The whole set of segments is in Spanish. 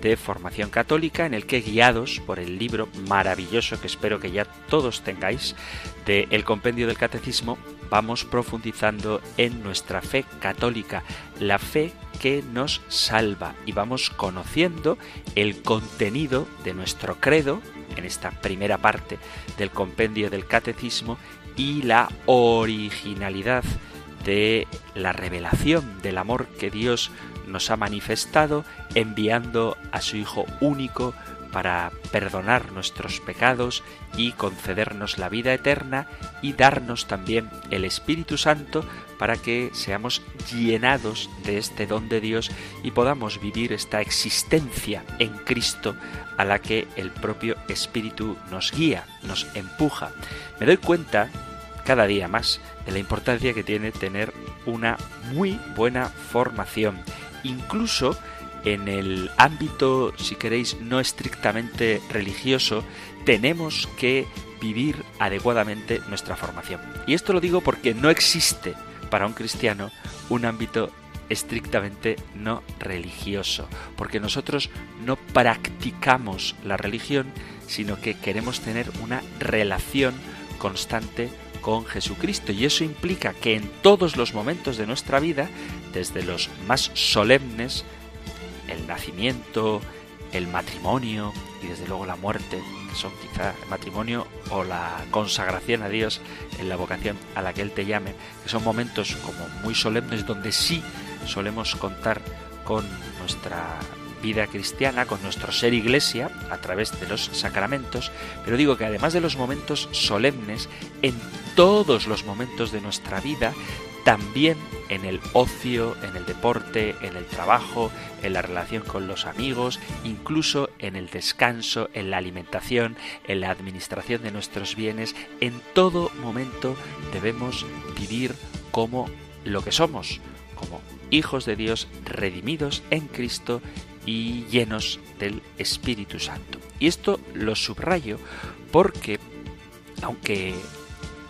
de formación católica en el que guiados por el libro maravilloso que espero que ya todos tengáis de El Compendio del Catecismo vamos profundizando en nuestra fe católica, la fe que nos salva. Y vamos conociendo el contenido de nuestro credo en esta primera parte del compendio del catecismo y la originalidad de la revelación del amor que Dios nos ha manifestado enviando a su Hijo único para perdonar nuestros pecados y concedernos la vida eterna y darnos también el Espíritu Santo para que seamos llenados de este don de Dios y podamos vivir esta existencia en Cristo a la que el propio Espíritu nos guía, nos empuja. Me doy cuenta cada día más de la importancia que tiene tener una muy buena formación, incluso en el ámbito, si queréis, no estrictamente religioso, tenemos que vivir adecuadamente nuestra formación. Y esto lo digo porque no existe para un cristiano un ámbito estrictamente no religioso, porque nosotros no practicamos la religión, sino que queremos tener una relación constante con Jesucristo y eso implica que en todos los momentos de nuestra vida, desde los más solemnes el nacimiento, el matrimonio y desde luego la muerte, que son quizá el matrimonio o la consagración a Dios en la vocación a la que Él te llame, que son momentos como muy solemnes donde sí solemos contar con nuestra vida cristiana, con nuestro ser iglesia, a través de los sacramentos, pero digo que además de los momentos solemnes, en todos los momentos de nuestra vida también en el ocio, en el deporte, en el trabajo, en la relación con los amigos, incluso en el descanso, en la alimentación, en la administración de nuestros bienes, en todo momento debemos vivir como lo que somos, como hijos de Dios redimidos en Cristo y llenos del Espíritu Santo. Y esto lo subrayo porque, aunque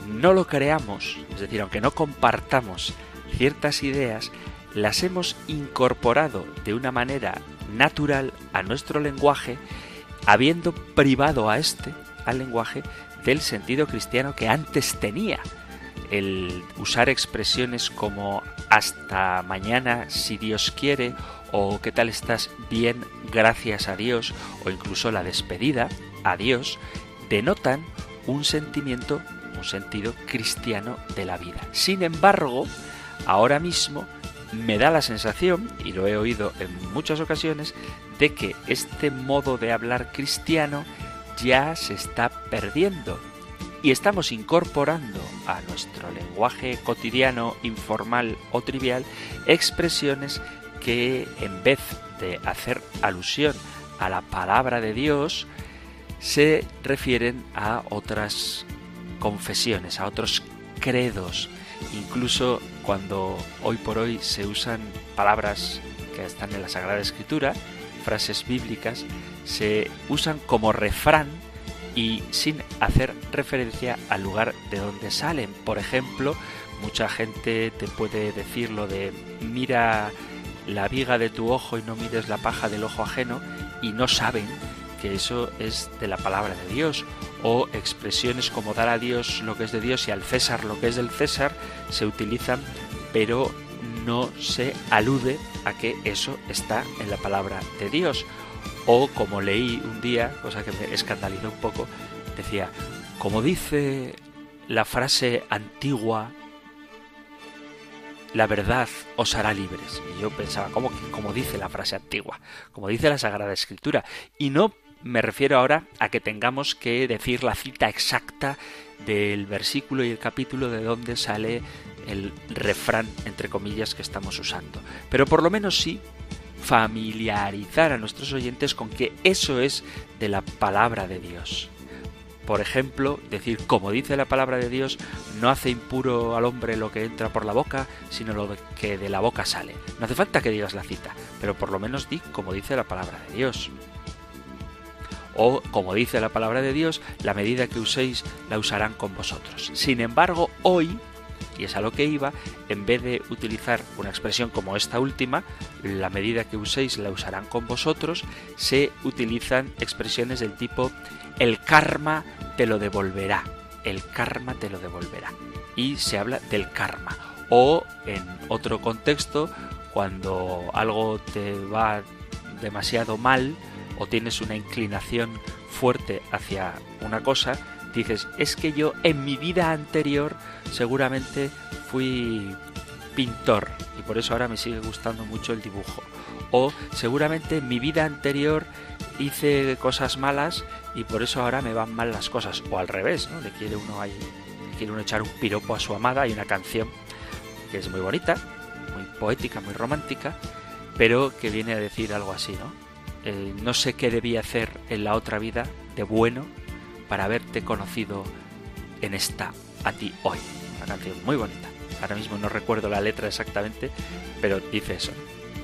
no lo creamos, es decir, aunque no compartamos ciertas ideas, las hemos incorporado de una manera natural a nuestro lenguaje, habiendo privado a este, al lenguaje, del sentido cristiano que antes tenía. El usar expresiones como hasta mañana si Dios quiere o qué tal estás bien gracias a Dios o incluso la despedida a Dios denotan un sentimiento un sentido cristiano de la vida. Sin embargo, ahora mismo me da la sensación, y lo he oído en muchas ocasiones, de que este modo de hablar cristiano ya se está perdiendo y estamos incorporando a nuestro lenguaje cotidiano, informal o trivial expresiones que en vez de hacer alusión a la palabra de Dios, se refieren a otras confesiones, a otros credos, incluso cuando hoy por hoy se usan palabras que están en la Sagrada Escritura, frases bíblicas, se usan como refrán y sin hacer referencia al lugar de donde salen. Por ejemplo, mucha gente te puede decir lo de mira la viga de tu ojo y no mires la paja del ojo ajeno y no saben que eso es de la palabra de Dios o expresiones como dar a Dios lo que es de Dios y al César lo que es del César se utilizan pero no se alude a que eso está en la palabra de Dios o como leí un día, cosa que me escandalizó un poco, decía, como dice la frase antigua, la verdad os hará libres. Y yo pensaba, ¿cómo, como dice la frase antigua? Como dice la Sagrada Escritura. Y no me refiero ahora a que tengamos que decir la cita exacta del versículo y el capítulo de donde sale el refrán, entre comillas, que estamos usando. Pero por lo menos sí familiarizar a nuestros oyentes con que eso es de la palabra de Dios. Por ejemplo, decir, como dice la palabra de Dios, no hace impuro al hombre lo que entra por la boca, sino lo que de la boca sale. No hace falta que digas la cita, pero por lo menos di como dice la palabra de Dios. O, como dice la palabra de Dios, la medida que uséis la usarán con vosotros. Sin embargo, hoy y es a lo que iba, en vez de utilizar una expresión como esta última, la medida que uséis la usarán con vosotros, se utilizan expresiones del tipo el karma te lo devolverá, el karma te lo devolverá. Y se habla del karma. O en otro contexto, cuando algo te va demasiado mal o tienes una inclinación fuerte hacia una cosa, dices, es que yo en mi vida anterior seguramente fui pintor y por eso ahora me sigue gustando mucho el dibujo. O seguramente en mi vida anterior hice cosas malas y por eso ahora me van mal las cosas. O al revés, ¿no? Le quiere uno ahí, quiere uno echar un piropo a su amada. Hay una canción que es muy bonita, muy poética, muy romántica, pero que viene a decir algo así, ¿no? Eh, no sé qué debía hacer en la otra vida de bueno para haberte conocido en esta a ti hoy. Una canción muy bonita. Ahora mismo no recuerdo la letra exactamente, pero dice eso.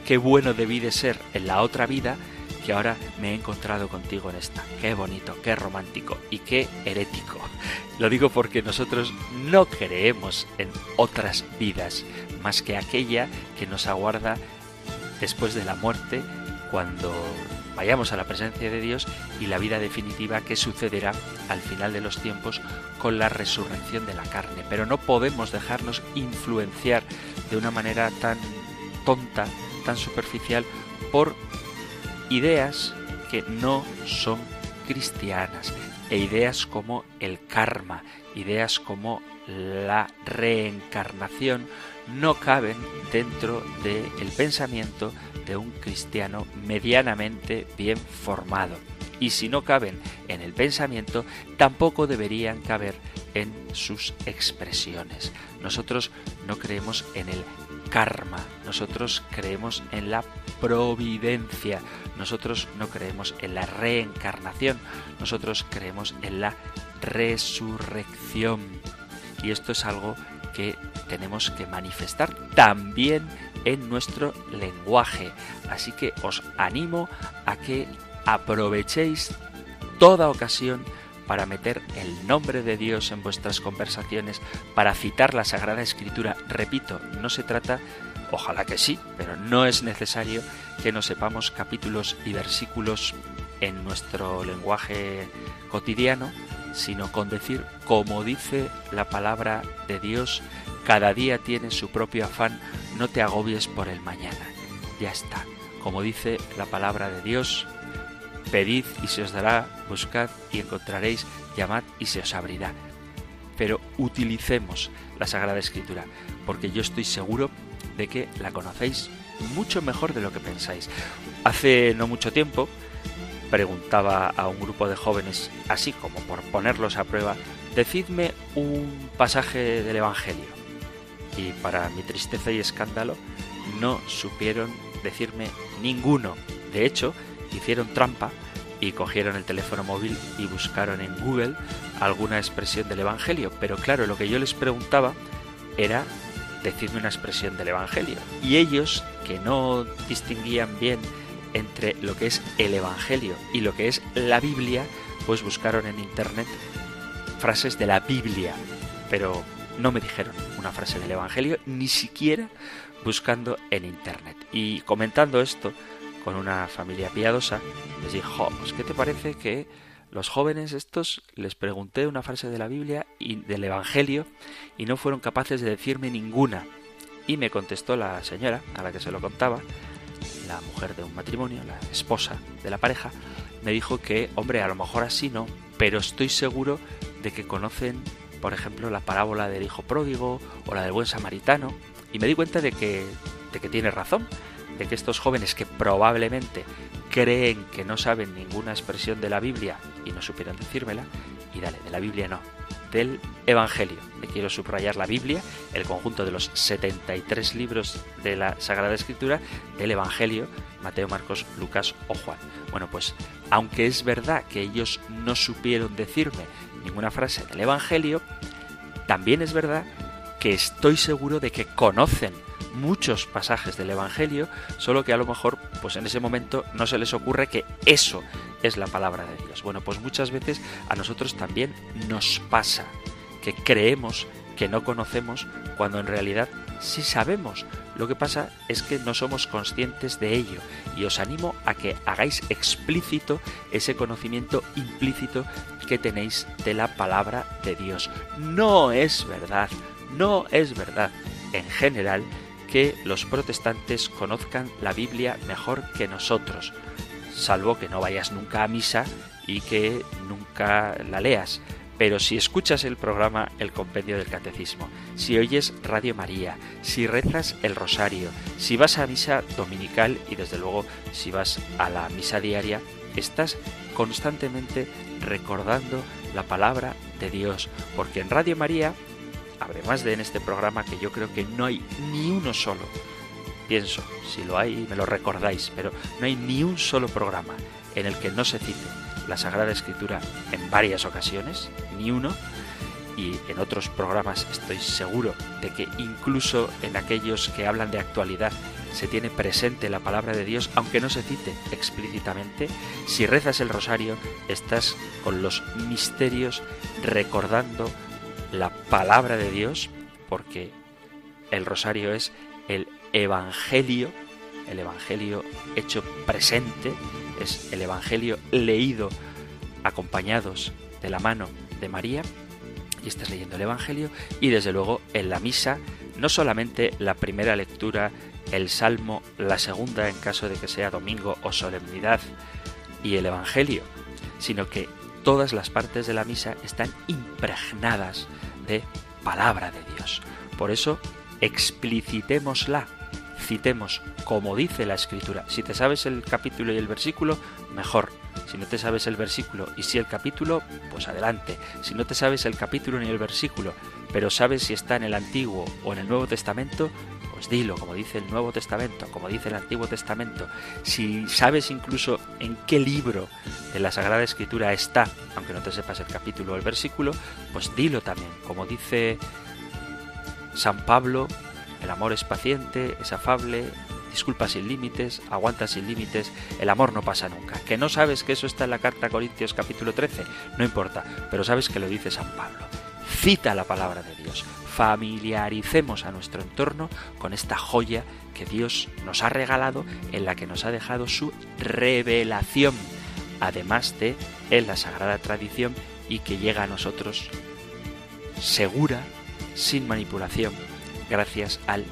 Qué bueno debí de ser en la otra vida que ahora me he encontrado contigo en esta. Qué bonito, qué romántico y qué herético. Lo digo porque nosotros no creemos en otras vidas más que aquella que nos aguarda después de la muerte cuando vayamos a la presencia de Dios y la vida definitiva que sucederá al final de los tiempos con la resurrección de la carne. Pero no podemos dejarnos influenciar de una manera tan tonta, tan superficial, por ideas que no son cristianas e ideas como el karma, ideas como la reencarnación no caben dentro del pensamiento de un cristiano medianamente bien formado. Y si no caben en el pensamiento, tampoco deberían caber en sus expresiones. Nosotros no creemos en el karma, nosotros creemos en la providencia, nosotros no creemos en la reencarnación, nosotros creemos en la resurrección. Y esto es algo que tenemos que manifestar también en nuestro lenguaje. Así que os animo a que aprovechéis toda ocasión para meter el nombre de Dios en vuestras conversaciones, para citar la Sagrada Escritura. Repito, no se trata, ojalá que sí, pero no es necesario que nos sepamos capítulos y versículos en nuestro lenguaje cotidiano, sino con decir, como dice la palabra de Dios, cada día tiene su propio afán, no te agobies por el mañana. Ya está. Como dice la palabra de Dios, pedid y se os dará, buscad y encontraréis, llamad y se os abrirá. Pero utilicemos la Sagrada Escritura, porque yo estoy seguro de que la conocéis mucho mejor de lo que pensáis. Hace no mucho tiempo, preguntaba a un grupo de jóvenes, así como por ponerlos a prueba, decidme un pasaje del Evangelio. Y para mi tristeza y escándalo, no supieron decirme ninguno. De hecho, hicieron trampa y cogieron el teléfono móvil y buscaron en Google alguna expresión del Evangelio. Pero claro, lo que yo les preguntaba era decidme una expresión del Evangelio. Y ellos, que no distinguían bien entre lo que es el Evangelio y lo que es la Biblia, pues buscaron en Internet frases de la Biblia, pero no me dijeron una frase del Evangelio, ni siquiera buscando en Internet. Y comentando esto con una familia piadosa, les dijo, ¿qué te parece que los jóvenes estos les pregunté una frase de la Biblia y del Evangelio y no fueron capaces de decirme ninguna? Y me contestó la señora a la que se lo contaba, la mujer de un matrimonio, la esposa de la pareja, me dijo que, hombre, a lo mejor así no, pero estoy seguro de que conocen, por ejemplo, la parábola del hijo pródigo o la del buen samaritano, y me di cuenta de que, de que tiene razón, de que estos jóvenes que probablemente creen que no saben ninguna expresión de la Biblia y no supieron decírmela, y dale, de la Biblia no, del Evangelio. Le quiero subrayar la Biblia, el conjunto de los 73 libros de la Sagrada Escritura del Evangelio, Mateo, Marcos, Lucas o Juan. Bueno, pues aunque es verdad que ellos no supieron decirme ninguna frase del Evangelio, también es verdad que estoy seguro de que conocen muchos pasajes del Evangelio, solo que a lo mejor, pues en ese momento no se les ocurre que eso es la palabra de Dios. Bueno, pues muchas veces a nosotros también nos pasa que creemos que no conocemos cuando en realidad sí sabemos. Lo que pasa es que no somos conscientes de ello y os animo a que hagáis explícito ese conocimiento implícito que tenéis de la palabra de Dios. No es verdad, no es verdad en general que los protestantes conozcan la Biblia mejor que nosotros, salvo que no vayas nunca a misa y que nunca la leas. Pero si escuchas el programa El Compendio del Catecismo, si oyes Radio María, si rezas el Rosario, si vas a misa dominical y desde luego si vas a la misa diaria, estás constantemente recordando la palabra de Dios, porque en Radio María además de en este programa que yo creo que no hay ni uno solo, pienso, si lo hay me lo recordáis, pero no hay ni un solo programa en el que no se cite la Sagrada Escritura en varias ocasiones, ni uno, y en otros programas estoy seguro de que incluso en aquellos que hablan de actualidad se tiene presente la palabra de Dios, aunque no se cite explícitamente, si rezas el rosario estás con los misterios recordando la palabra de Dios, porque el rosario es el Evangelio, el Evangelio hecho presente, es el Evangelio leído acompañados de la mano de María, y estás leyendo el Evangelio, y desde luego en la misa, no solamente la primera lectura, el Salmo, la segunda en caso de que sea domingo o solemnidad, y el Evangelio, sino que todas las partes de la misa están impregnadas de palabra de Dios. Por eso, explicitémosla, citemos como dice la escritura. Si te sabes el capítulo y el versículo, mejor. Si no te sabes el versículo y si el capítulo, pues adelante. Si no te sabes el capítulo ni el versículo, pero sabes si está en el Antiguo o en el Nuevo Testamento, pues dilo, como dice el Nuevo Testamento, como dice el Antiguo Testamento. Si sabes incluso en qué libro de la Sagrada Escritura está, aunque no te sepas el capítulo o el versículo, pues dilo también, como dice San Pablo, el amor es paciente, es afable, disculpa sin límites, aguanta sin límites, el amor no pasa nunca. Que no sabes que eso está en la carta a Corintios capítulo 13, no importa, pero sabes que lo dice San Pablo. Cita la palabra de Dios, familiaricemos a nuestro entorno con esta joya que Dios nos ha regalado, en la que nos ha dejado su revelación, además de en la sagrada tradición y que llega a nosotros segura, sin manipulación, gracias al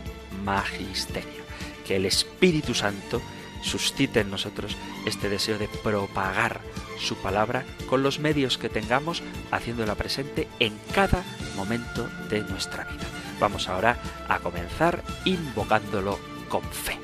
magisterio. Que el Espíritu Santo suscite en nosotros este deseo de propagar su palabra con los medios que tengamos, haciéndola presente en cada momento de nuestra vida. Vamos ahora a comenzar invocándolo con fe.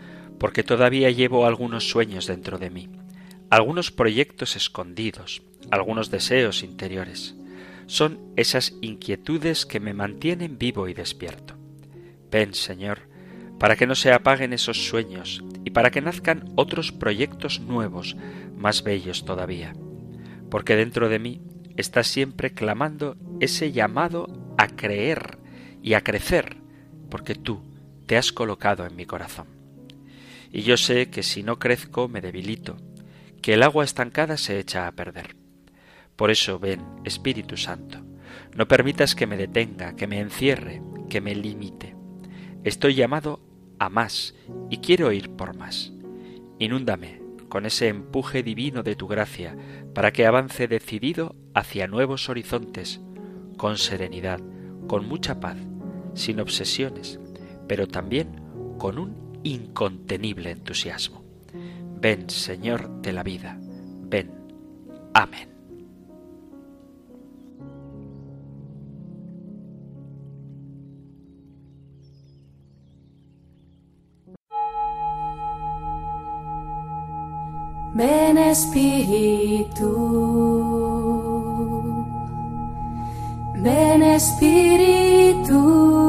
porque todavía llevo algunos sueños dentro de mí, algunos proyectos escondidos, algunos deseos interiores. Son esas inquietudes que me mantienen vivo y despierto. Ven, Señor, para que no se apaguen esos sueños y para que nazcan otros proyectos nuevos, más bellos todavía. Porque dentro de mí está siempre clamando ese llamado a creer y a crecer, porque tú te has colocado en mi corazón y yo sé que si no crezco me debilito, que el agua estancada se echa a perder. Por eso ven, Espíritu Santo, No permitas que me detenga, que me encierre, que me limite. Estoy llamado a más y quiero ir por más. Inúndame con ese empuje divino de tu gracia para que avance decidido hacia nuevos horizontes, con serenidad, con mucha paz, sin obsesiones, pero también con un incontenible entusiasmo. Ven, Señor de la vida, ven. Amén. Ven Espíritu, ven Espíritu,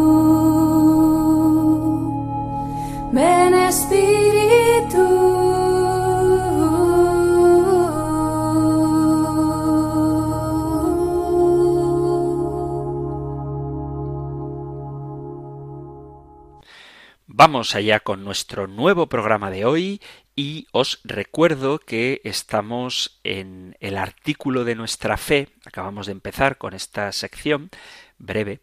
Vamos allá con nuestro nuevo programa de hoy y os recuerdo que estamos en el artículo de nuestra fe, acabamos de empezar con esta sección breve,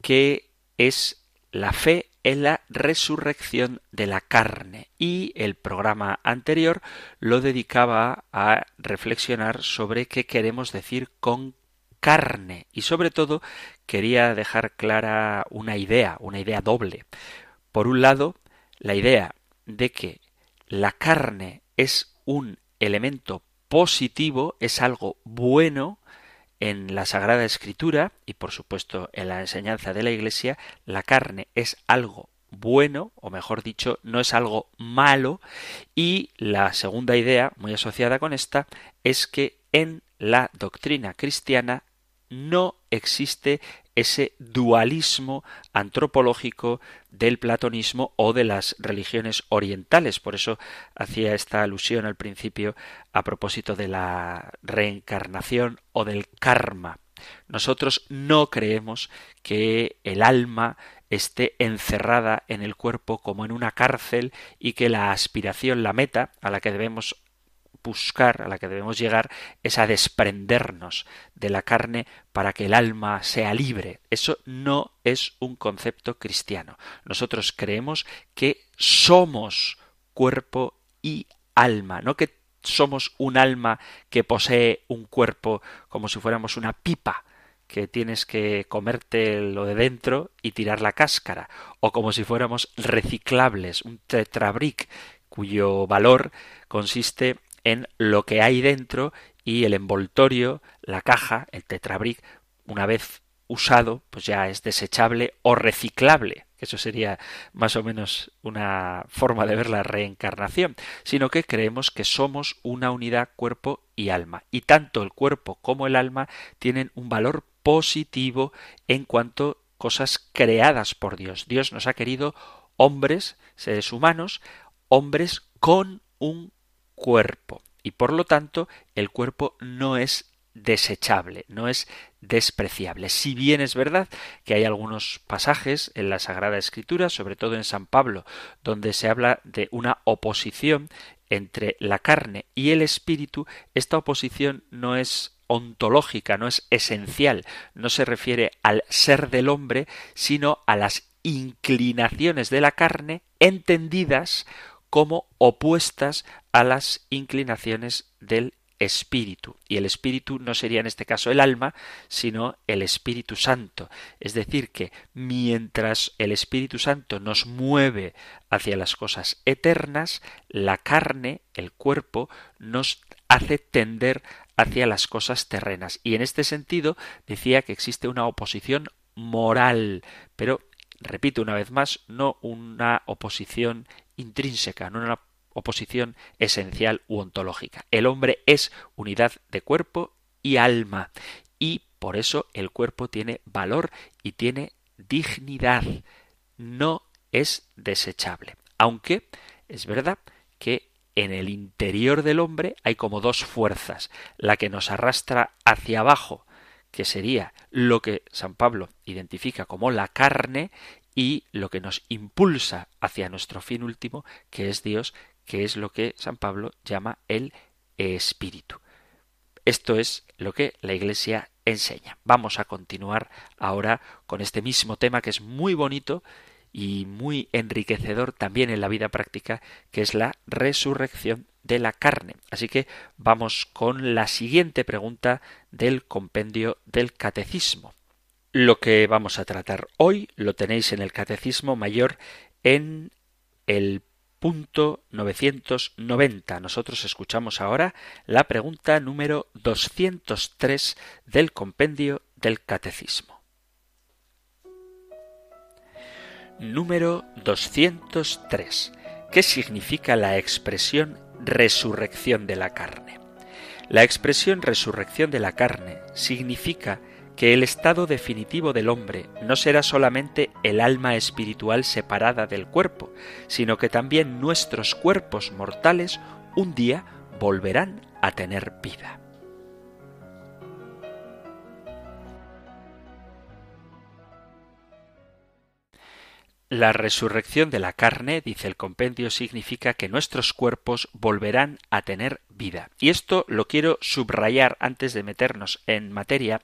que es la fe en la resurrección de la carne. Y el programa anterior lo dedicaba a reflexionar sobre qué queremos decir con carne. Y sobre todo quería dejar clara una idea, una idea doble. Por un lado, la idea de que la carne es un elemento positivo, es algo bueno en la Sagrada Escritura y por supuesto en la enseñanza de la Iglesia, la carne es algo bueno, o mejor dicho, no es algo malo, y la segunda idea, muy asociada con esta, es que en la doctrina cristiana no existe ese dualismo antropológico del platonismo o de las religiones orientales. Por eso hacía esta alusión al principio a propósito de la reencarnación o del karma. Nosotros no creemos que el alma esté encerrada en el cuerpo como en una cárcel y que la aspiración, la meta a la que debemos buscar, a la que debemos llegar, es a desprendernos de la carne para que el alma sea libre. Eso no es un concepto cristiano. Nosotros creemos que somos cuerpo y alma, no que somos un alma que posee un cuerpo como si fuéramos una pipa que tienes que comerte lo de dentro y tirar la cáscara, o como si fuéramos reciclables, un tetrabric cuyo valor consiste en lo que hay dentro y el envoltorio, la caja, el tetrabric, una vez usado, pues ya es desechable o reciclable. Eso sería más o menos una forma de ver la reencarnación, sino que creemos que somos una unidad cuerpo y alma. Y tanto el cuerpo como el alma tienen un valor positivo en cuanto cosas creadas por Dios. Dios nos ha querido hombres, seres humanos, hombres con un cuerpo. Y por lo tanto, el cuerpo no es desechable, no es despreciable. Si bien es verdad que hay algunos pasajes en la Sagrada Escritura, sobre todo en San Pablo, donde se habla de una oposición entre la carne y el espíritu, esta oposición no es ontológica, no es esencial, no se refiere al ser del hombre, sino a las inclinaciones de la carne entendidas como opuestas a las inclinaciones del espíritu. Y el espíritu no sería en este caso el alma, sino el Espíritu Santo. Es decir, que mientras el Espíritu Santo nos mueve hacia las cosas eternas, la carne, el cuerpo, nos hace tender hacia las cosas terrenas. Y en este sentido decía que existe una oposición moral, pero repito una vez más, no una oposición intrínseca, no una oposición esencial u ontológica. El hombre es unidad de cuerpo y alma, y por eso el cuerpo tiene valor y tiene dignidad. No es desechable. Aunque es verdad que en el interior del hombre hay como dos fuerzas, la que nos arrastra hacia abajo, que sería lo que San Pablo identifica como la carne, y lo que nos impulsa hacia nuestro fin último, que es Dios, que es lo que San Pablo llama el espíritu. Esto es lo que la Iglesia enseña. Vamos a continuar ahora con este mismo tema que es muy bonito y muy enriquecedor también en la vida práctica, que es la resurrección de la carne. Así que vamos con la siguiente pregunta del compendio del catecismo. Lo que vamos a tratar hoy lo tenéis en el catecismo mayor en el punto 990. Nosotros escuchamos ahora la pregunta número 203 del compendio del catecismo. Número 203. ¿Qué significa la expresión resurrección de la carne? La expresión resurrección de la carne significa que el estado definitivo del hombre no será solamente el alma espiritual separada del cuerpo, sino que también nuestros cuerpos mortales un día volverán a tener vida. La resurrección de la carne, dice el compendio, significa que nuestros cuerpos volverán a tener vida. Y esto lo quiero subrayar antes de meternos en materia,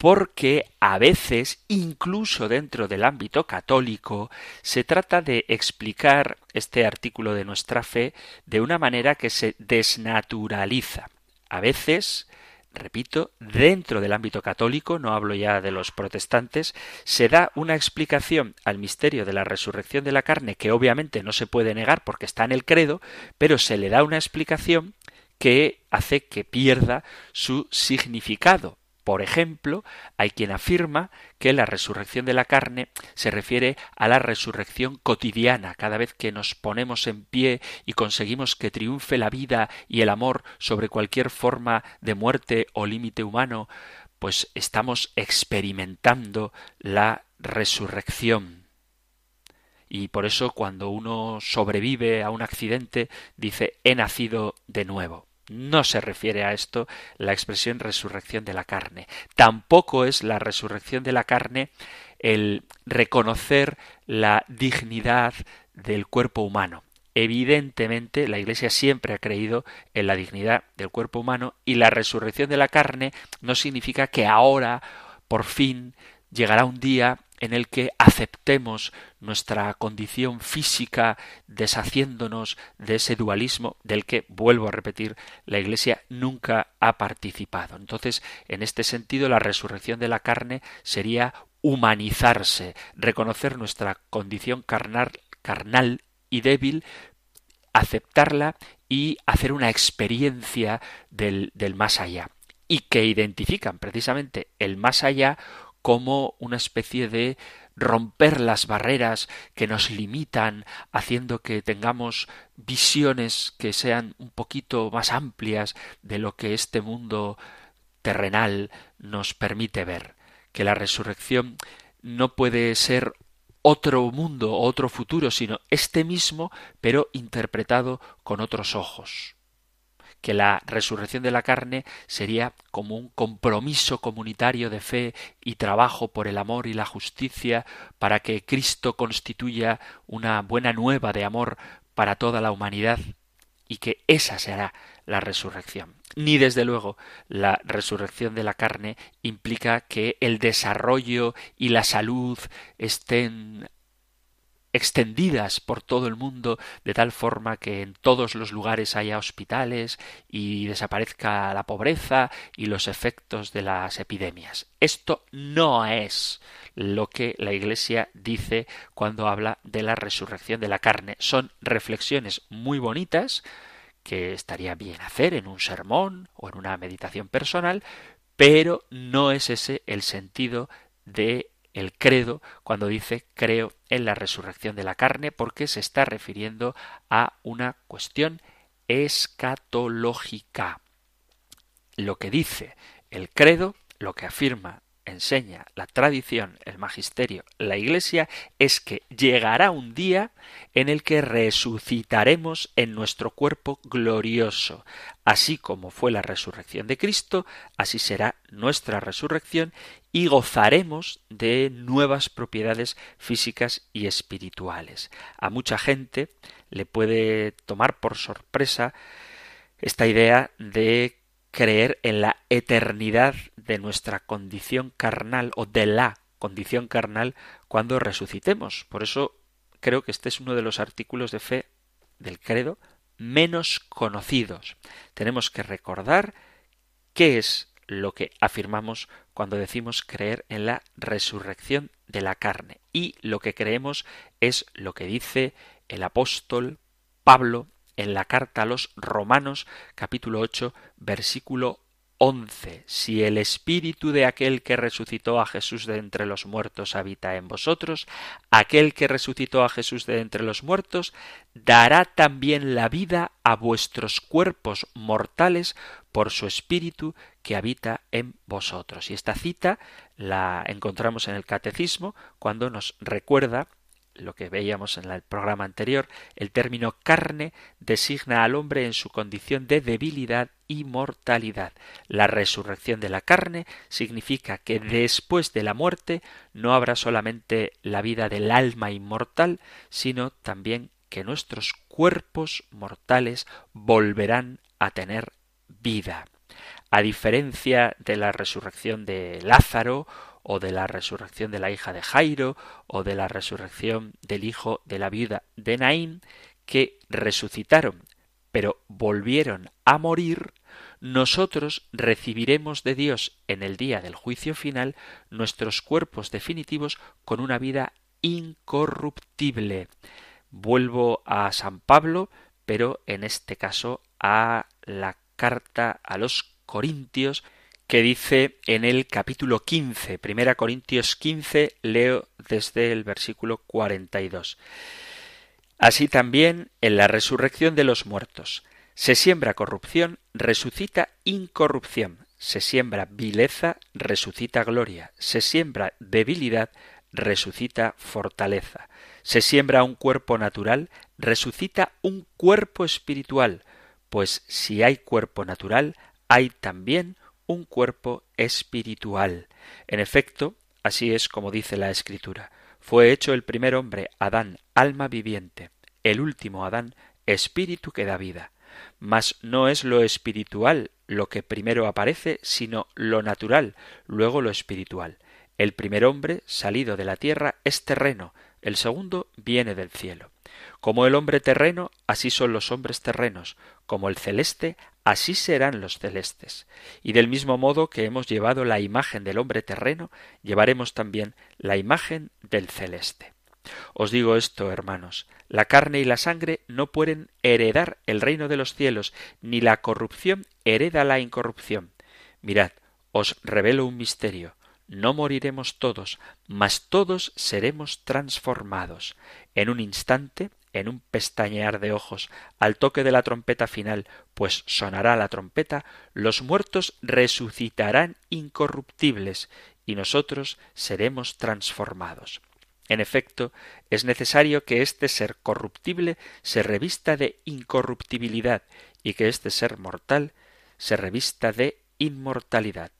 porque a veces, incluso dentro del ámbito católico, se trata de explicar este artículo de nuestra fe de una manera que se desnaturaliza. A veces repito, dentro del ámbito católico, no hablo ya de los protestantes, se da una explicación al misterio de la resurrección de la carne que obviamente no se puede negar porque está en el credo, pero se le da una explicación que hace que pierda su significado. Por ejemplo, hay quien afirma que la resurrección de la carne se refiere a la resurrección cotidiana, cada vez que nos ponemos en pie y conseguimos que triunfe la vida y el amor sobre cualquier forma de muerte o límite humano, pues estamos experimentando la resurrección. Y por eso cuando uno sobrevive a un accidente dice he nacido de nuevo. No se refiere a esto la expresión resurrección de la carne. Tampoco es la resurrección de la carne el reconocer la dignidad del cuerpo humano. Evidentemente, la Iglesia siempre ha creído en la dignidad del cuerpo humano y la resurrección de la carne no significa que ahora, por fin, llegará un día en el que aceptemos nuestra condición física deshaciéndonos de ese dualismo del que, vuelvo a repetir, la Iglesia nunca ha participado. Entonces, en este sentido, la resurrección de la carne sería humanizarse, reconocer nuestra condición carnal, carnal y débil, aceptarla y hacer una experiencia del, del más allá y que identifican precisamente el más allá como una especie de romper las barreras que nos limitan, haciendo que tengamos visiones que sean un poquito más amplias de lo que este mundo terrenal nos permite ver, que la resurrección no puede ser otro mundo, otro futuro, sino este mismo, pero interpretado con otros ojos que la resurrección de la carne sería como un compromiso comunitario de fe y trabajo por el amor y la justicia para que Cristo constituya una buena nueva de amor para toda la humanidad y que esa será la resurrección. Ni desde luego la resurrección de la carne implica que el desarrollo y la salud estén extendidas por todo el mundo de tal forma que en todos los lugares haya hospitales y desaparezca la pobreza y los efectos de las epidemias. Esto no es lo que la Iglesia dice cuando habla de la resurrección de la carne. Son reflexiones muy bonitas que estaría bien hacer en un sermón o en una meditación personal, pero no es ese el sentido de el credo cuando dice creo en la resurrección de la carne porque se está refiriendo a una cuestión escatológica. Lo que dice el credo, lo que afirma enseña la tradición, el magisterio, la Iglesia, es que llegará un día en el que resucitaremos en nuestro cuerpo glorioso. Así como fue la resurrección de Cristo, así será nuestra resurrección y gozaremos de nuevas propiedades físicas y espirituales. A mucha gente le puede tomar por sorpresa esta idea de creer en la eternidad de nuestra condición carnal o de la condición carnal cuando resucitemos. Por eso creo que este es uno de los artículos de fe del credo menos conocidos. Tenemos que recordar qué es lo que afirmamos cuando decimos creer en la resurrección de la carne. Y lo que creemos es lo que dice el apóstol Pablo en la carta a los Romanos capítulo 8 versículo 11. Si el espíritu de aquel que resucitó a Jesús de entre los muertos habita en vosotros, aquel que resucitó a Jesús de entre los muertos dará también la vida a vuestros cuerpos mortales por su espíritu que habita en vosotros. Y esta cita la encontramos en el catecismo cuando nos recuerda lo que veíamos en el programa anterior, el término carne designa al hombre en su condición de debilidad y mortalidad. La resurrección de la carne significa que después de la muerte no habrá solamente la vida del alma inmortal, sino también que nuestros cuerpos mortales volverán a tener vida. A diferencia de la resurrección de Lázaro o de la resurrección de la hija de Jairo, o de la resurrección del hijo de la viuda de Naín, que resucitaron, pero volvieron a morir, nosotros recibiremos de Dios en el día del juicio final nuestros cuerpos definitivos con una vida incorruptible. Vuelvo a San Pablo, pero en este caso a la carta a los Corintios, que dice en el capítulo 15, primera Corintios 15, leo desde el versículo 42. Así también en la resurrección de los muertos. Se siembra corrupción, resucita incorrupción. Se siembra vileza, resucita gloria. Se siembra debilidad, resucita fortaleza. Se siembra un cuerpo natural, resucita un cuerpo espiritual. Pues si hay cuerpo natural, hay también un cuerpo espiritual. En efecto, así es como dice la Escritura. Fue hecho el primer hombre, Adán, alma viviente, el último Adán, espíritu que da vida. Mas no es lo espiritual lo que primero aparece, sino lo natural, luego lo espiritual. El primer hombre, salido de la tierra, es terreno, el segundo viene del cielo. Como el hombre terreno, así son los hombres terrenos, como el celeste, así serán los celestes. Y del mismo modo que hemos llevado la imagen del hombre terreno, llevaremos también la imagen del celeste. Os digo esto, hermanos, la carne y la sangre no pueden heredar el reino de los cielos, ni la corrupción hereda la incorrupción. Mirad, os revelo un misterio. No moriremos todos, mas todos seremos transformados. En un instante, en un pestañear de ojos, al toque de la trompeta final, pues sonará la trompeta, los muertos resucitarán incorruptibles, y nosotros seremos transformados. En efecto, es necesario que este ser corruptible se revista de incorruptibilidad y que este ser mortal se revista de inmortalidad.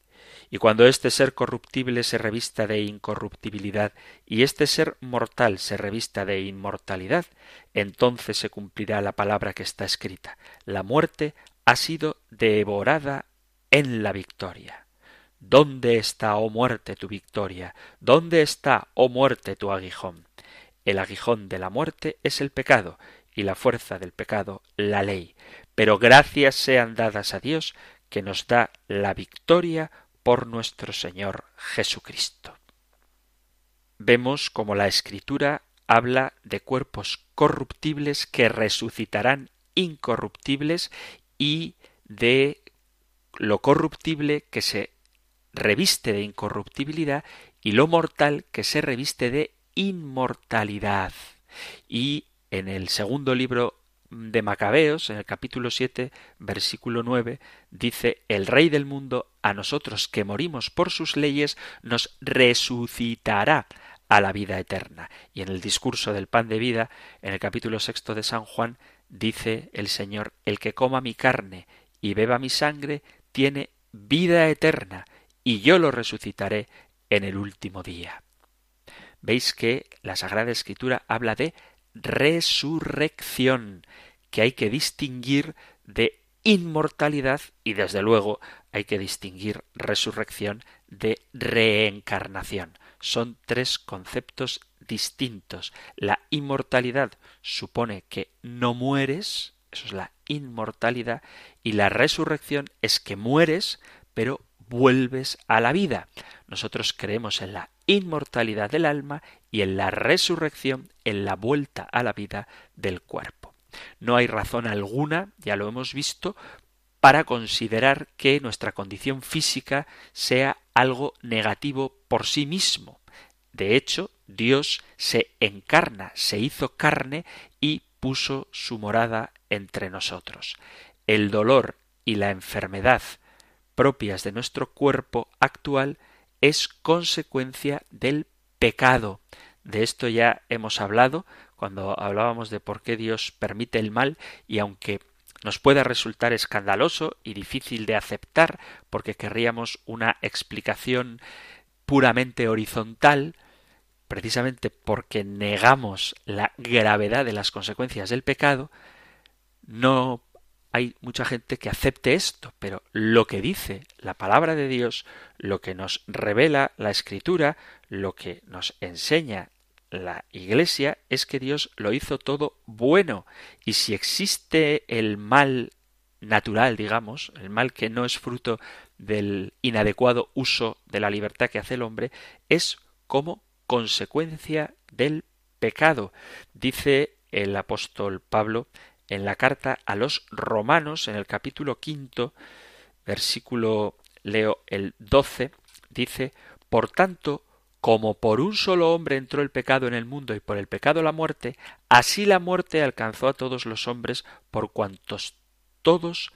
Y cuando este ser corruptible se revista de incorruptibilidad y este ser mortal se revista de inmortalidad, entonces se cumplirá la palabra que está escrita. La muerte ha sido devorada en la victoria. ¿Dónde está, oh muerte, tu victoria? ¿Dónde está, oh muerte, tu aguijón? El aguijón de la muerte es el pecado, y la fuerza del pecado la ley. Pero gracias sean dadas a Dios que nos da la victoria por nuestro Señor Jesucristo. Vemos como la Escritura habla de cuerpos corruptibles que resucitarán incorruptibles y de lo corruptible que se reviste de incorruptibilidad y lo mortal que se reviste de inmortalidad. Y en el segundo libro de Macabeos, en el capítulo 7, versículo 9, dice, El Rey del mundo, a nosotros que morimos por sus leyes, nos resucitará a la vida eterna. Y en el discurso del pan de vida, en el capítulo sexto de San Juan, dice el Señor, El que coma mi carne y beba mi sangre, tiene vida eterna, y yo lo resucitaré en el último día. Veis que la Sagrada Escritura habla de resurrección, que hay que distinguir de inmortalidad y desde luego hay que distinguir resurrección de reencarnación. Son tres conceptos distintos. La inmortalidad supone que no mueres, eso es la inmortalidad, y la resurrección es que mueres, pero vuelves a la vida. Nosotros creemos en la inmortalidad del alma y en la resurrección, en la vuelta a la vida del cuerpo. No hay razón alguna, ya lo hemos visto, para considerar que nuestra condición física sea algo negativo por sí mismo. De hecho, Dios se encarna, se hizo carne y puso su morada entre nosotros. El dolor y la enfermedad propias de nuestro cuerpo actual es consecuencia del pecado. De esto ya hemos hablado cuando hablábamos de por qué Dios permite el mal y aunque nos pueda resultar escandaloso y difícil de aceptar porque querríamos una explicación puramente horizontal, precisamente porque negamos la gravedad de las consecuencias del pecado, no hay mucha gente que acepte esto, pero lo que dice la palabra de Dios, lo que nos revela la escritura, lo que nos enseña la Iglesia es que Dios lo hizo todo bueno y si existe el mal natural, digamos, el mal que no es fruto del inadecuado uso de la libertad que hace el hombre, es como consecuencia del pecado. Dice el apóstol Pablo en la carta a los romanos, en el capítulo quinto, versículo leo el doce, dice, Por tanto, como por un solo hombre entró el pecado en el mundo y por el pecado la muerte, así la muerte alcanzó a todos los hombres por cuantos todos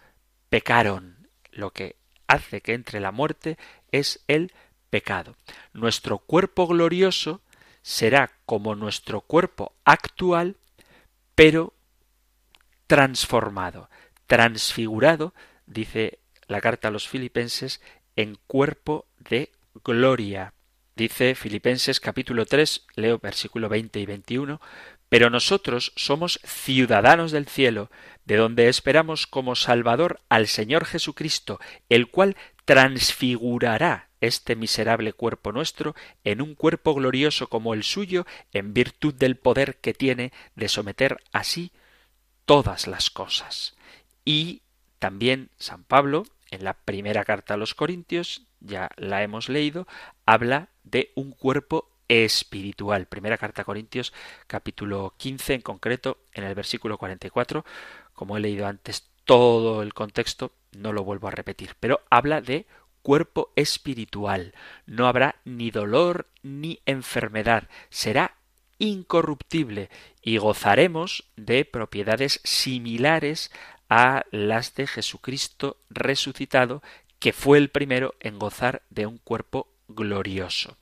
pecaron. Lo que hace que entre la muerte es el pecado. Nuestro cuerpo glorioso será como nuestro cuerpo actual, pero transformado, transfigurado, dice la carta a los filipenses, en cuerpo de gloria. Dice Filipenses capítulo 3, leo versículo 20 y 21, pero nosotros somos ciudadanos del cielo, de donde esperamos como Salvador al Señor Jesucristo, el cual transfigurará este miserable cuerpo nuestro en un cuerpo glorioso como el suyo, en virtud del poder que tiene de someter así todas las cosas. Y también San Pablo, en la primera carta a los Corintios, ya la hemos leído, habla de un cuerpo espiritual. Primera carta a Corintios, capítulo 15 en concreto, en el versículo 44. Como he leído antes todo el contexto, no lo vuelvo a repetir, pero habla de cuerpo espiritual. No habrá ni dolor ni enfermedad. Será incorruptible y gozaremos de propiedades similares a las de Jesucristo resucitado, que fue el primero en gozar de un cuerpo glorioso.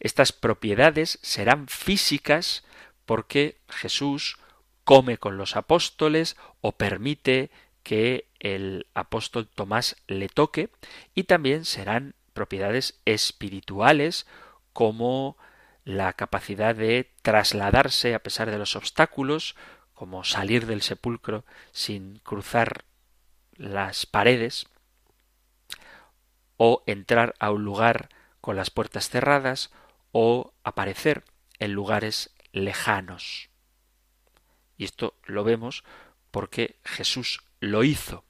Estas propiedades serán físicas porque Jesús come con los apóstoles o permite que el apóstol Tomás le toque y también serán propiedades espirituales como la capacidad de trasladarse a pesar de los obstáculos, como salir del sepulcro sin cruzar las paredes, o entrar a un lugar con las puertas cerradas o aparecer en lugares lejanos. Y esto lo vemos porque Jesús lo hizo.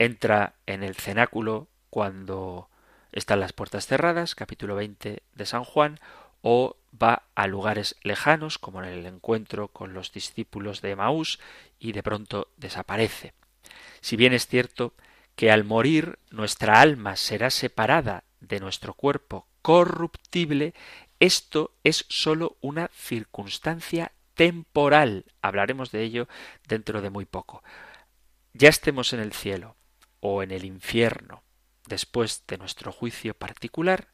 Entra en el cenáculo cuando están las puertas cerradas, capítulo 20 de San Juan, o va a lugares lejanos, como en el encuentro con los discípulos de Maús, y de pronto desaparece. Si bien es cierto que al morir nuestra alma será separada de nuestro cuerpo corruptible, esto es sólo una circunstancia temporal. Hablaremos de ello dentro de muy poco. Ya estemos en el cielo o en el infierno, después de nuestro juicio particular,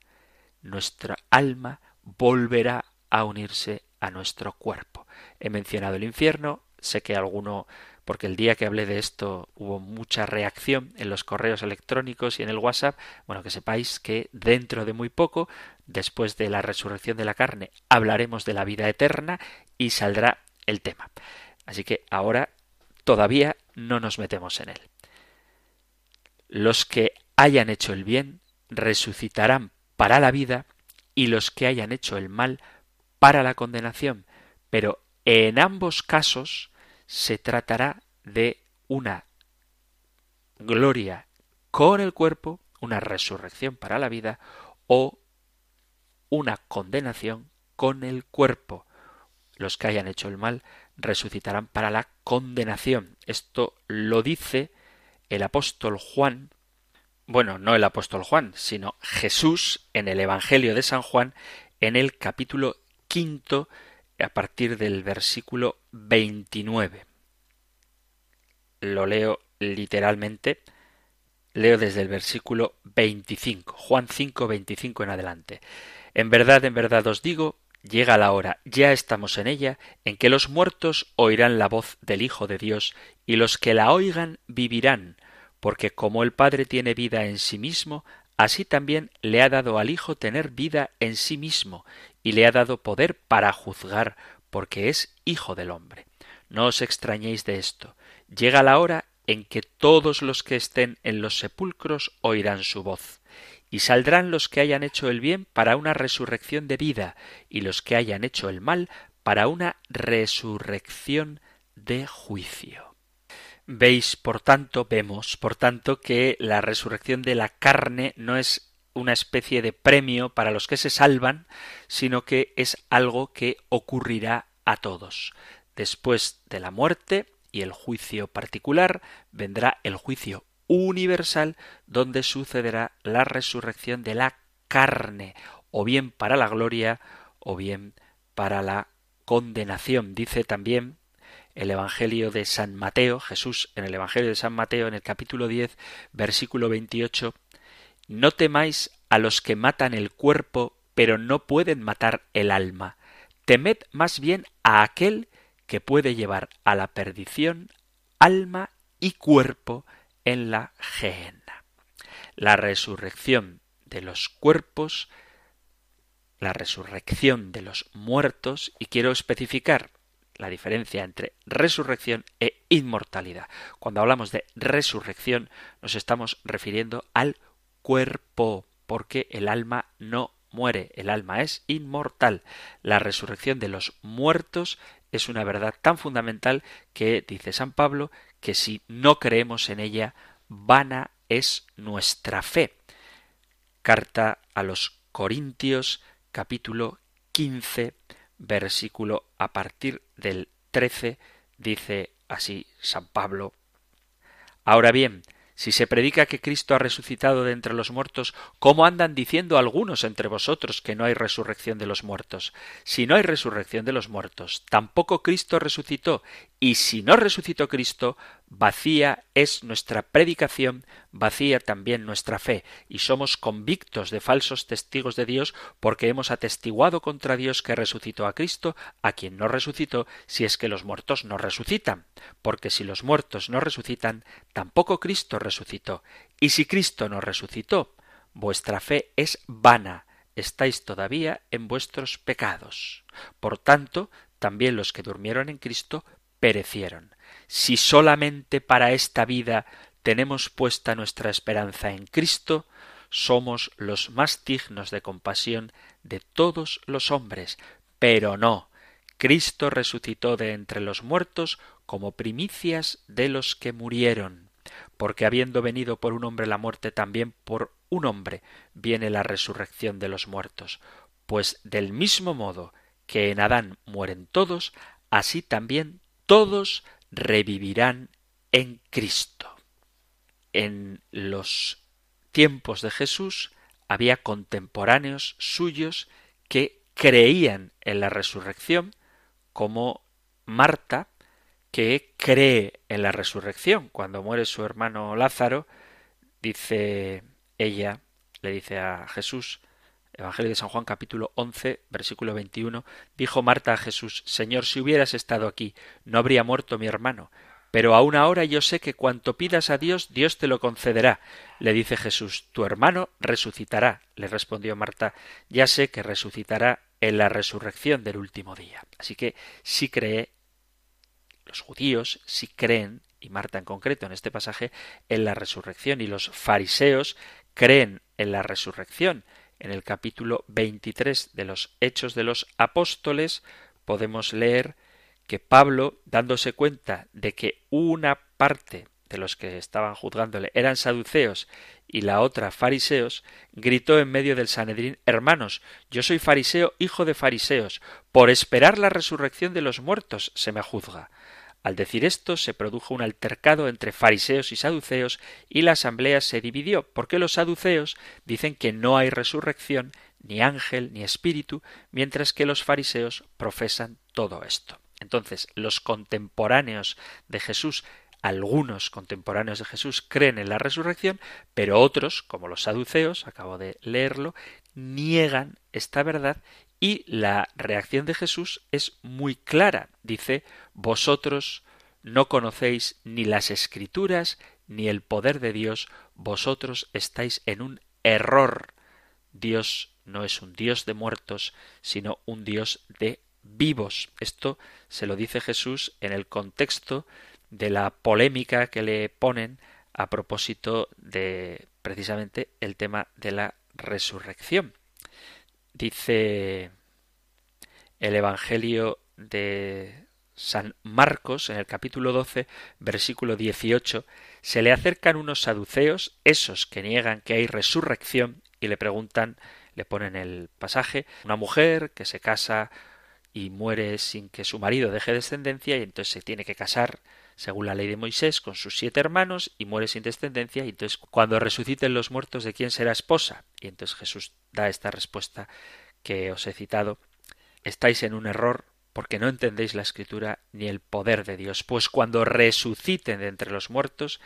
nuestra alma volverá a unirse a nuestro cuerpo. He mencionado el infierno, sé que alguno porque el día que hablé de esto hubo mucha reacción en los correos electrónicos y en el WhatsApp, bueno, que sepáis que dentro de muy poco, después de la resurrección de la carne, hablaremos de la vida eterna y saldrá el tema. Así que ahora todavía no nos metemos en él. Los que hayan hecho el bien resucitarán para la vida y los que hayan hecho el mal para la condenación. Pero en ambos casos se tratará de una gloria con el cuerpo, una resurrección para la vida o una condenación con el cuerpo. Los que hayan hecho el mal resucitarán para la condenación. Esto lo dice el apóstol Juan, bueno, no el apóstol Juan, sino Jesús en el Evangelio de San Juan en el capítulo quinto a partir del versículo 29. Lo leo literalmente, leo desde el versículo 25, Juan 5, 25 en adelante. En verdad, en verdad os digo, llega la hora, ya estamos en ella, en que los muertos oirán la voz del Hijo de Dios, y los que la oigan vivirán, porque como el Padre tiene vida en sí mismo, así también le ha dado al Hijo tener vida en sí mismo, y le ha dado poder para juzgar, porque es Hijo del hombre. No os extrañéis de esto. Llega la hora en que todos los que estén en los sepulcros oirán su voz y saldrán los que hayan hecho el bien para una resurrección de vida, y los que hayan hecho el mal para una resurrección de juicio. Veis, por tanto, vemos, por tanto, que la resurrección de la carne no es una especie de premio para los que se salvan, sino que es algo que ocurrirá a todos. Después de la muerte y el juicio particular, vendrá el juicio universal donde sucederá la resurrección de la carne, o bien para la gloria, o bien para la condenación. Dice también el Evangelio de San Mateo, Jesús en el Evangelio de San Mateo, en el capítulo 10, versículo 28, No temáis a los que matan el cuerpo, pero no pueden matar el alma. Temed más bien a aquel que puede llevar a la perdición alma y cuerpo en la Gehenna. La resurrección de los cuerpos, la resurrección de los muertos, y quiero especificar la diferencia entre resurrección e inmortalidad. Cuando hablamos de resurrección nos estamos refiriendo al cuerpo, porque el alma no muere, el alma es inmortal. La resurrección de los muertos es una verdad tan fundamental que, dice San Pablo, que si no creemos en ella, vana es nuestra fe. Carta a los Corintios capítulo 15 versículo a partir del 13 dice así San Pablo. Ahora bien, si se predica que Cristo ha resucitado de entre los muertos, ¿cómo andan diciendo algunos entre vosotros que no hay resurrección de los muertos? Si no hay resurrección de los muertos, tampoco Cristo resucitó, y si no resucitó Cristo, vacía es nuestra predicación, vacía también nuestra fe, y somos convictos de falsos testigos de Dios porque hemos atestiguado contra Dios que resucitó a Cristo, a quien no resucitó, si es que los muertos no resucitan, porque si los muertos no resucitan, tampoco Cristo resucitó, y si Cristo no resucitó, vuestra fe es vana, estáis todavía en vuestros pecados. Por tanto, también los que durmieron en Cristo perecieron. Si solamente para esta vida tenemos puesta nuestra esperanza en Cristo, somos los más dignos de compasión de todos los hombres. Pero no, Cristo resucitó de entre los muertos como primicias de los que murieron, porque habiendo venido por un hombre la muerte, también por un hombre viene la resurrección de los muertos. Pues del mismo modo que en Adán mueren todos, así también todos revivirán en Cristo. En los tiempos de Jesús había contemporáneos suyos que creían en la resurrección, como Marta, que cree en la resurrección. Cuando muere su hermano Lázaro, dice ella, le dice a Jesús, Evangelio de San Juan capítulo 11, versículo 21, dijo Marta a Jesús, Señor, si hubieras estado aquí, no habría muerto mi hermano. Pero aún ahora yo sé que cuanto pidas a Dios, Dios te lo concederá. Le dice Jesús, tu hermano resucitará. Le respondió Marta, ya sé que resucitará en la resurrección del último día. Así que sí cree los judíos sí creen, y Marta en concreto en este pasaje, en la resurrección, y los fariseos creen en la resurrección. En el capítulo 23 de los Hechos de los Apóstoles podemos leer que Pablo, dándose cuenta de que una parte de los que estaban juzgándole eran saduceos y la otra fariseos, gritó en medio del Sanedrín Hermanos, yo soy fariseo, hijo de fariseos, por esperar la resurrección de los muertos se me juzga. Al decir esto se produjo un altercado entre fariseos y saduceos y la asamblea se dividió, porque los saduceos dicen que no hay resurrección, ni ángel, ni espíritu, mientras que los fariseos profesan todo esto. Entonces, los contemporáneos de Jesús algunos contemporáneos de Jesús creen en la resurrección, pero otros, como los saduceos, acabo de leerlo, niegan esta verdad y la reacción de Jesús es muy clara. Dice, vosotros no conocéis ni las escrituras ni el poder de Dios, vosotros estáis en un error. Dios no es un Dios de muertos, sino un Dios de vivos. Esto se lo dice Jesús en el contexto de la polémica que le ponen a propósito de precisamente el tema de la resurrección. Dice el Evangelio de San Marcos, en el capítulo 12, versículo 18, se le acercan unos saduceos, esos que niegan que hay resurrección, y le preguntan, le ponen el pasaje, una mujer que se casa y muere sin que su marido deje descendencia y entonces se tiene que casar según la ley de Moisés, con sus siete hermanos y muere sin descendencia, y entonces cuando resuciten los muertos, ¿de quién será esposa? Y entonces Jesús da esta respuesta que os he citado. Estáis en un error porque no entendéis la escritura ni el poder de Dios, pues cuando resuciten de entre los muertos,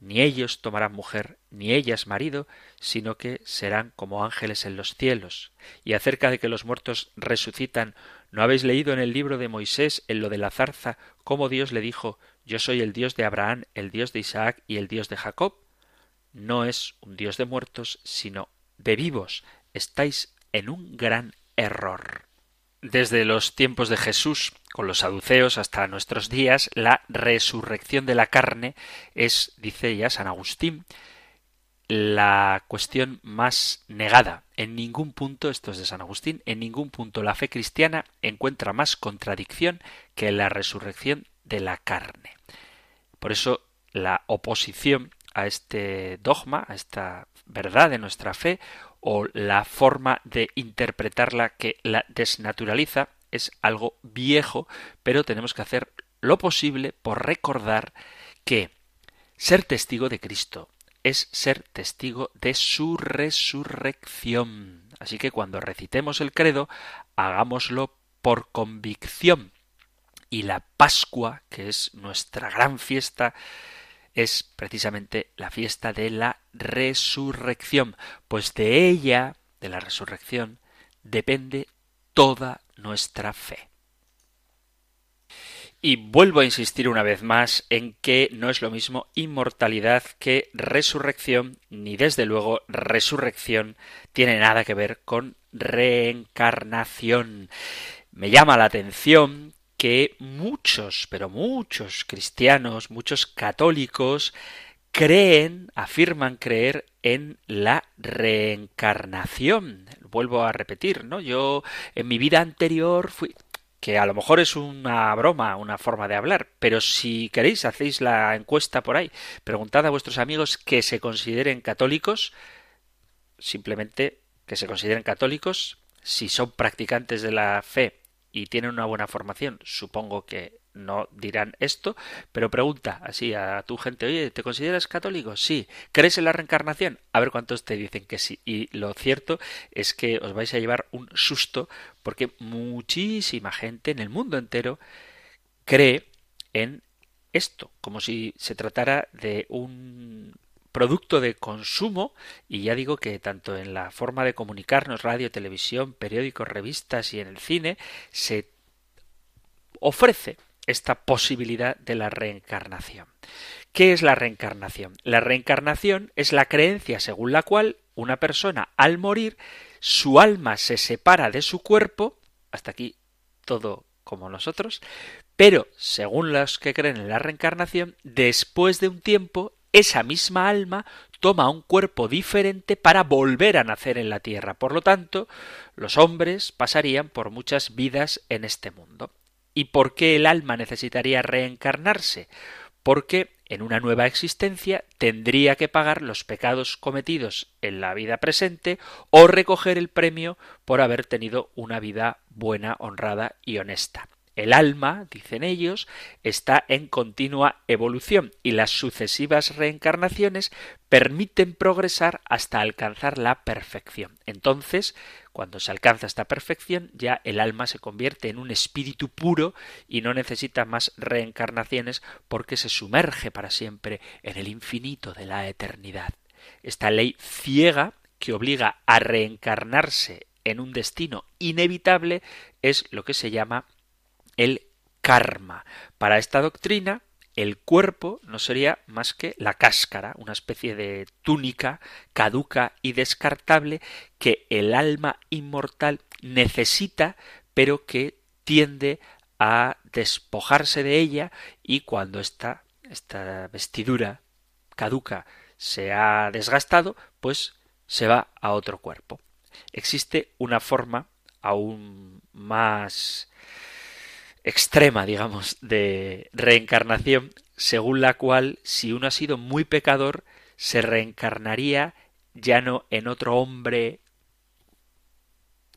ni ellos tomarán mujer, ni ellas marido, sino que serán como ángeles en los cielos. Y acerca de que los muertos resucitan, ¿no habéis leído en el libro de Moisés, en lo de la zarza, cómo Dios le dijo yo soy el Dios de Abraham, el Dios de Isaac y el Dios de Jacob. No es un Dios de muertos, sino de vivos. Estáis en un gran error. Desde los tiempos de Jesús, con los saduceos hasta nuestros días, la resurrección de la carne es, dice ya San Agustín, la cuestión más negada. En ningún punto, esto es de San Agustín, en ningún punto la fe cristiana encuentra más contradicción que la resurrección de la carne. Por eso la oposición a este dogma, a esta verdad de nuestra fe, o la forma de interpretarla que la desnaturaliza, es algo viejo, pero tenemos que hacer lo posible por recordar que ser testigo de Cristo es ser testigo de su resurrección. Así que cuando recitemos el credo, hagámoslo por convicción, y la Pascua, que es nuestra gran fiesta, es precisamente la fiesta de la resurrección, pues de ella, de la resurrección, depende toda nuestra fe. Y vuelvo a insistir una vez más en que no es lo mismo inmortalidad que resurrección, ni desde luego resurrección tiene nada que ver con reencarnación. Me llama la atención que muchos, pero muchos cristianos, muchos católicos, creen, afirman creer en la reencarnación. Vuelvo a repetir, ¿no? Yo en mi vida anterior fui que a lo mejor es una broma, una forma de hablar, pero si queréis hacéis la encuesta por ahí, preguntad a vuestros amigos que se consideren católicos, simplemente que se consideren católicos, si son practicantes de la fe y tienen una buena formación, supongo que no dirán esto, pero pregunta así a tu gente, oye, ¿te consideras católico? Sí. ¿Crees en la reencarnación? A ver cuántos te dicen que sí. Y lo cierto es que os vais a llevar un susto porque muchísima gente en el mundo entero cree en esto, como si se tratara de un producto de consumo y ya digo que tanto en la forma de comunicarnos, radio, televisión, periódicos, revistas y en el cine se ofrece esta posibilidad de la reencarnación. ¿Qué es la reencarnación? La reencarnación es la creencia según la cual una persona al morir su alma se separa de su cuerpo, hasta aquí todo como nosotros, Pero, según los que creen en la reencarnación, después de un tiempo, esa misma alma toma un cuerpo diferente para volver a nacer en la tierra. Por lo tanto, los hombres pasarían por muchas vidas en este mundo. ¿Y por qué el alma necesitaría reencarnarse? Porque en una nueva existencia tendría que pagar los pecados cometidos en la vida presente o recoger el premio por haber tenido una vida buena, honrada y honesta. El alma, dicen ellos, está en continua evolución y las sucesivas reencarnaciones permiten progresar hasta alcanzar la perfección. Entonces, cuando se alcanza esta perfección, ya el alma se convierte en un espíritu puro y no necesita más reencarnaciones porque se sumerge para siempre en el infinito de la eternidad. Esta ley ciega que obliga a reencarnarse en un destino inevitable es lo que se llama el karma. Para esta doctrina, el cuerpo no sería más que la cáscara, una especie de túnica caduca y descartable que el alma inmortal necesita, pero que tiende a despojarse de ella y cuando esta, esta vestidura caduca se ha desgastado, pues se va a otro cuerpo. Existe una forma aún más extrema, digamos, de reencarnación, según la cual si uno ha sido muy pecador, se reencarnaría ya no en otro hombre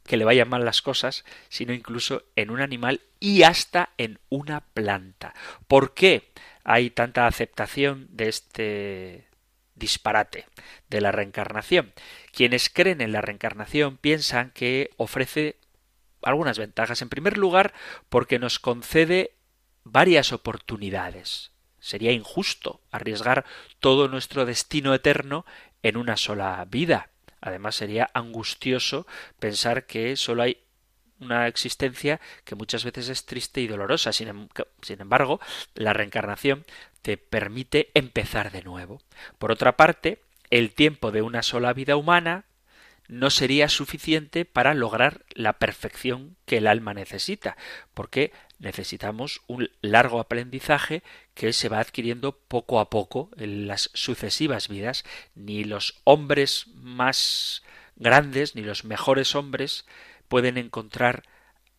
que le vayan mal las cosas, sino incluso en un animal y hasta en una planta. ¿Por qué hay tanta aceptación de este disparate de la reencarnación? Quienes creen en la reencarnación piensan que ofrece algunas ventajas. En primer lugar, porque nos concede varias oportunidades. Sería injusto arriesgar todo nuestro destino eterno en una sola vida. Además, sería angustioso pensar que solo hay una existencia que muchas veces es triste y dolorosa. Sin, em, sin, embargo, la reencarnación te permite empezar de nuevo. Por otra parte, el tiempo de una sola vida humana no sería suficiente para lograr la perfección que el alma necesita, porque necesitamos un largo aprendizaje que se va adquiriendo poco a poco en las sucesivas vidas. Ni los hombres más grandes, ni los mejores hombres pueden encontrar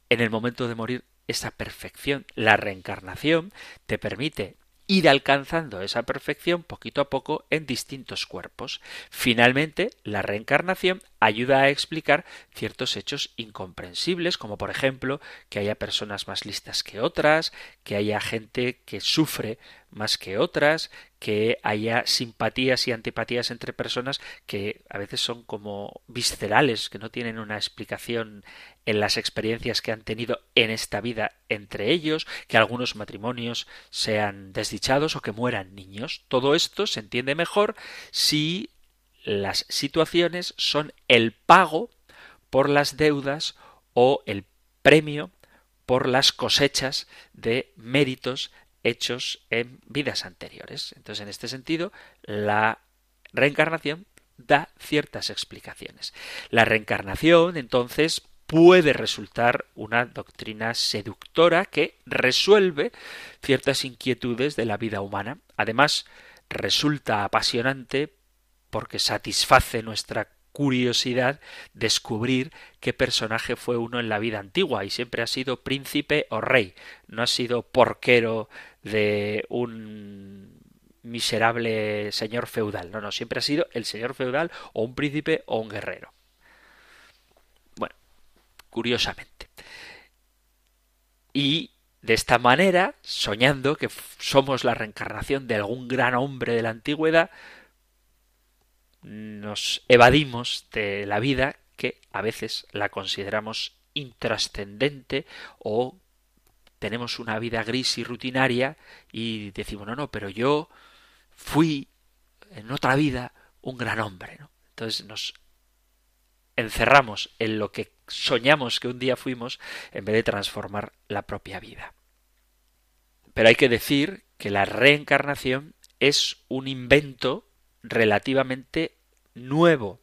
en el momento de morir esa perfección. La reencarnación te permite ir alcanzando esa perfección poquito a poco en distintos cuerpos. Finalmente, la reencarnación ayuda a explicar ciertos hechos incomprensibles, como por ejemplo que haya personas más listas que otras, que haya gente que sufre más que otras, que haya simpatías y antipatías entre personas que a veces son como viscerales, que no tienen una explicación en las experiencias que han tenido en esta vida entre ellos, que algunos matrimonios sean desdichados o que mueran niños. Todo esto se entiende mejor si las situaciones son el pago por las deudas o el premio por las cosechas de méritos hechos en vidas anteriores. Entonces, en este sentido, la reencarnación da ciertas explicaciones. La reencarnación, entonces, puede resultar una doctrina seductora que resuelve ciertas inquietudes de la vida humana. Además, resulta apasionante porque satisface nuestra curiosidad descubrir qué personaje fue uno en la vida antigua y siempre ha sido príncipe o rey, no ha sido porquero de un miserable señor feudal, no, no, siempre ha sido el señor feudal o un príncipe o un guerrero. Curiosamente. Y de esta manera, soñando que somos la reencarnación de algún gran hombre de la antigüedad, nos evadimos de la vida que a veces la consideramos intrascendente o tenemos una vida gris y rutinaria y decimos, no, no, pero yo fui en otra vida un gran hombre. Entonces nos encerramos en lo que soñamos que un día fuimos en vez de transformar la propia vida. Pero hay que decir que la reencarnación es un invento relativamente nuevo,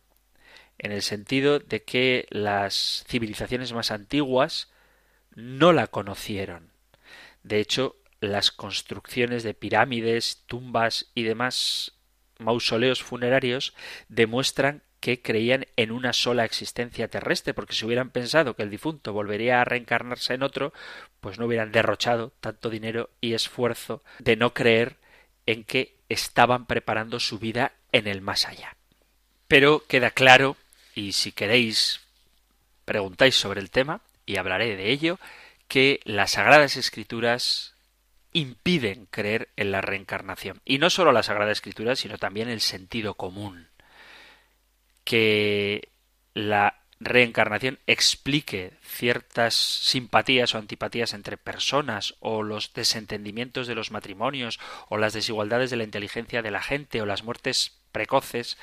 en el sentido de que las civilizaciones más antiguas no la conocieron. De hecho, las construcciones de pirámides, tumbas y demás mausoleos funerarios demuestran que creían en una sola existencia terrestre, porque si hubieran pensado que el difunto volvería a reencarnarse en otro, pues no hubieran derrochado tanto dinero y esfuerzo de no creer en que estaban preparando su vida en el más allá. Pero queda claro, y si queréis preguntáis sobre el tema, y hablaré de ello, que las Sagradas Escrituras impiden creer en la reencarnación. Y no solo la Sagrada Escritura, sino también el sentido común. Que la reencarnación explique ciertas simpatías o antipatías entre personas o los desentendimientos de los matrimonios o las desigualdades de la inteligencia de la gente o las muertes precoces,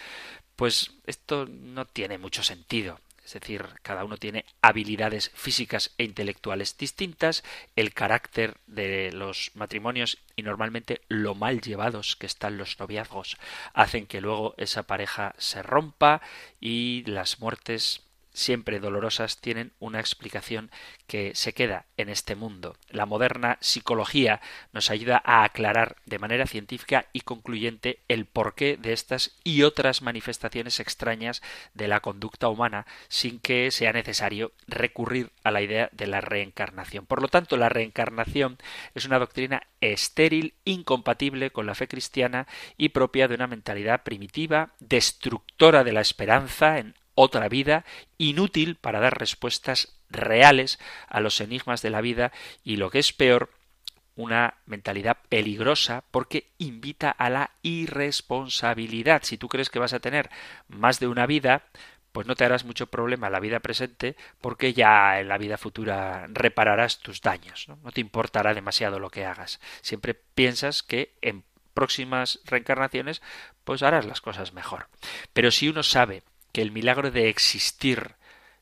pues esto no tiene mucho sentido. Es decir, cada uno tiene habilidades físicas e intelectuales distintas, el carácter de los matrimonios y normalmente lo mal llevados que están los noviazgos hacen que luego esa pareja se rompa y las muertes siempre dolorosas, tienen una explicación que se queda en este mundo. La moderna psicología nos ayuda a aclarar de manera científica y concluyente el porqué de estas y otras manifestaciones extrañas de la conducta humana sin que sea necesario recurrir a la idea de la reencarnación. Por lo tanto, la reencarnación es una doctrina estéril, incompatible con la fe cristiana y propia de una mentalidad primitiva, destructora de la esperanza en otra vida, inútil para dar respuestas reales a los enigmas de la vida y lo que es peor, una mentalidad peligrosa porque invita a la irresponsabilidad. Si tú crees que vas a tener más de una vida, pues no te harás mucho problema en la vida presente porque ya en la vida futura repararás tus daños. ¿no? no te importará demasiado lo que hagas. Siempre piensas que en próximas reencarnaciones pues harás las cosas mejor. Pero si uno sabe que el milagro de existir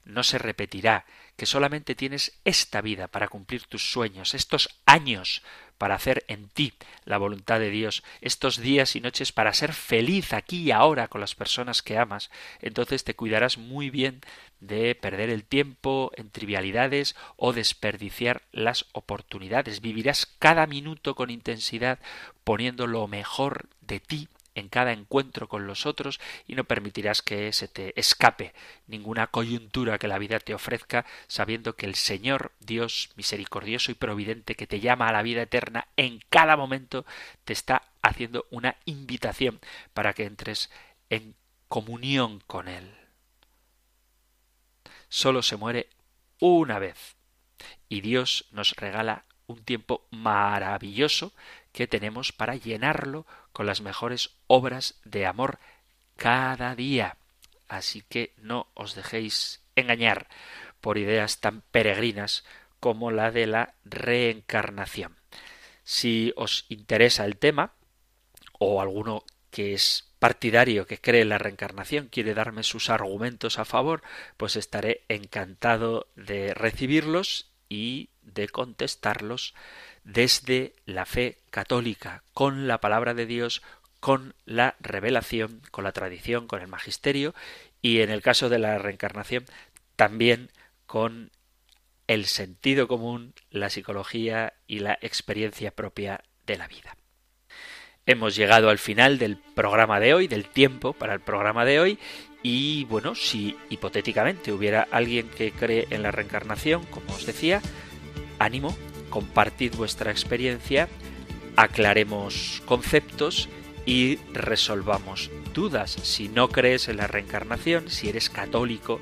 no se repetirá, que solamente tienes esta vida para cumplir tus sueños, estos años para hacer en ti la voluntad de Dios, estos días y noches para ser feliz aquí y ahora con las personas que amas, entonces te cuidarás muy bien de perder el tiempo en trivialidades o desperdiciar las oportunidades. Vivirás cada minuto con intensidad poniendo lo mejor de ti en cada encuentro con los otros y no permitirás que se te escape ninguna coyuntura que la vida te ofrezca, sabiendo que el Señor, Dios misericordioso y providente, que te llama a la vida eterna en cada momento, te está haciendo una invitación para que entres en comunión con Él. Solo se muere una vez y Dios nos regala un tiempo maravilloso que tenemos para llenarlo con las mejores obras de amor cada día. Así que no os dejéis engañar por ideas tan peregrinas como la de la reencarnación. Si os interesa el tema, o alguno que es partidario que cree en la reencarnación quiere darme sus argumentos a favor, pues estaré encantado de recibirlos y de contestarlos desde la fe católica, con la palabra de Dios, con la revelación, con la tradición, con el magisterio y en el caso de la reencarnación también con el sentido común, la psicología y la experiencia propia de la vida. Hemos llegado al final del programa de hoy, del tiempo para el programa de hoy, y bueno, si hipotéticamente hubiera alguien que cree en la reencarnación, como os decía, ánimo, compartid vuestra experiencia, aclaremos conceptos y resolvamos dudas. Si no crees en la reencarnación, si eres católico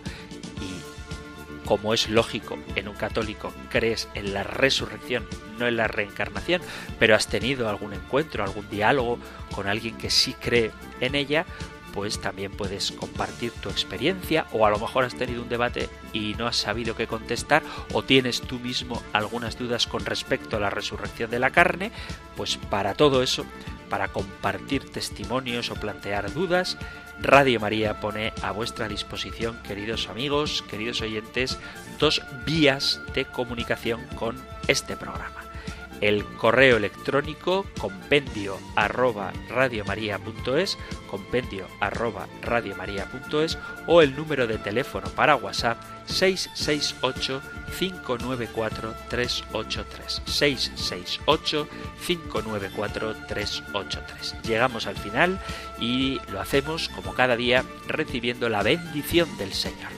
y como es lógico en un católico crees en la resurrección, no en la reencarnación, pero has tenido algún encuentro, algún diálogo con alguien que sí cree en ella, pues también puedes compartir tu experiencia o a lo mejor has tenido un debate y no has sabido qué contestar o tienes tú mismo algunas dudas con respecto a la resurrección de la carne, pues para todo eso, para compartir testimonios o plantear dudas, Radio María pone a vuestra disposición, queridos amigos, queridos oyentes, dos vías de comunicación con este programa el correo electrónico compendio arroba radiomaria.es, compendio arroba radiomaria.es o el número de teléfono para WhatsApp 668 594-383. 668-594-383. Llegamos al final y lo hacemos como cada día recibiendo la bendición del Señor.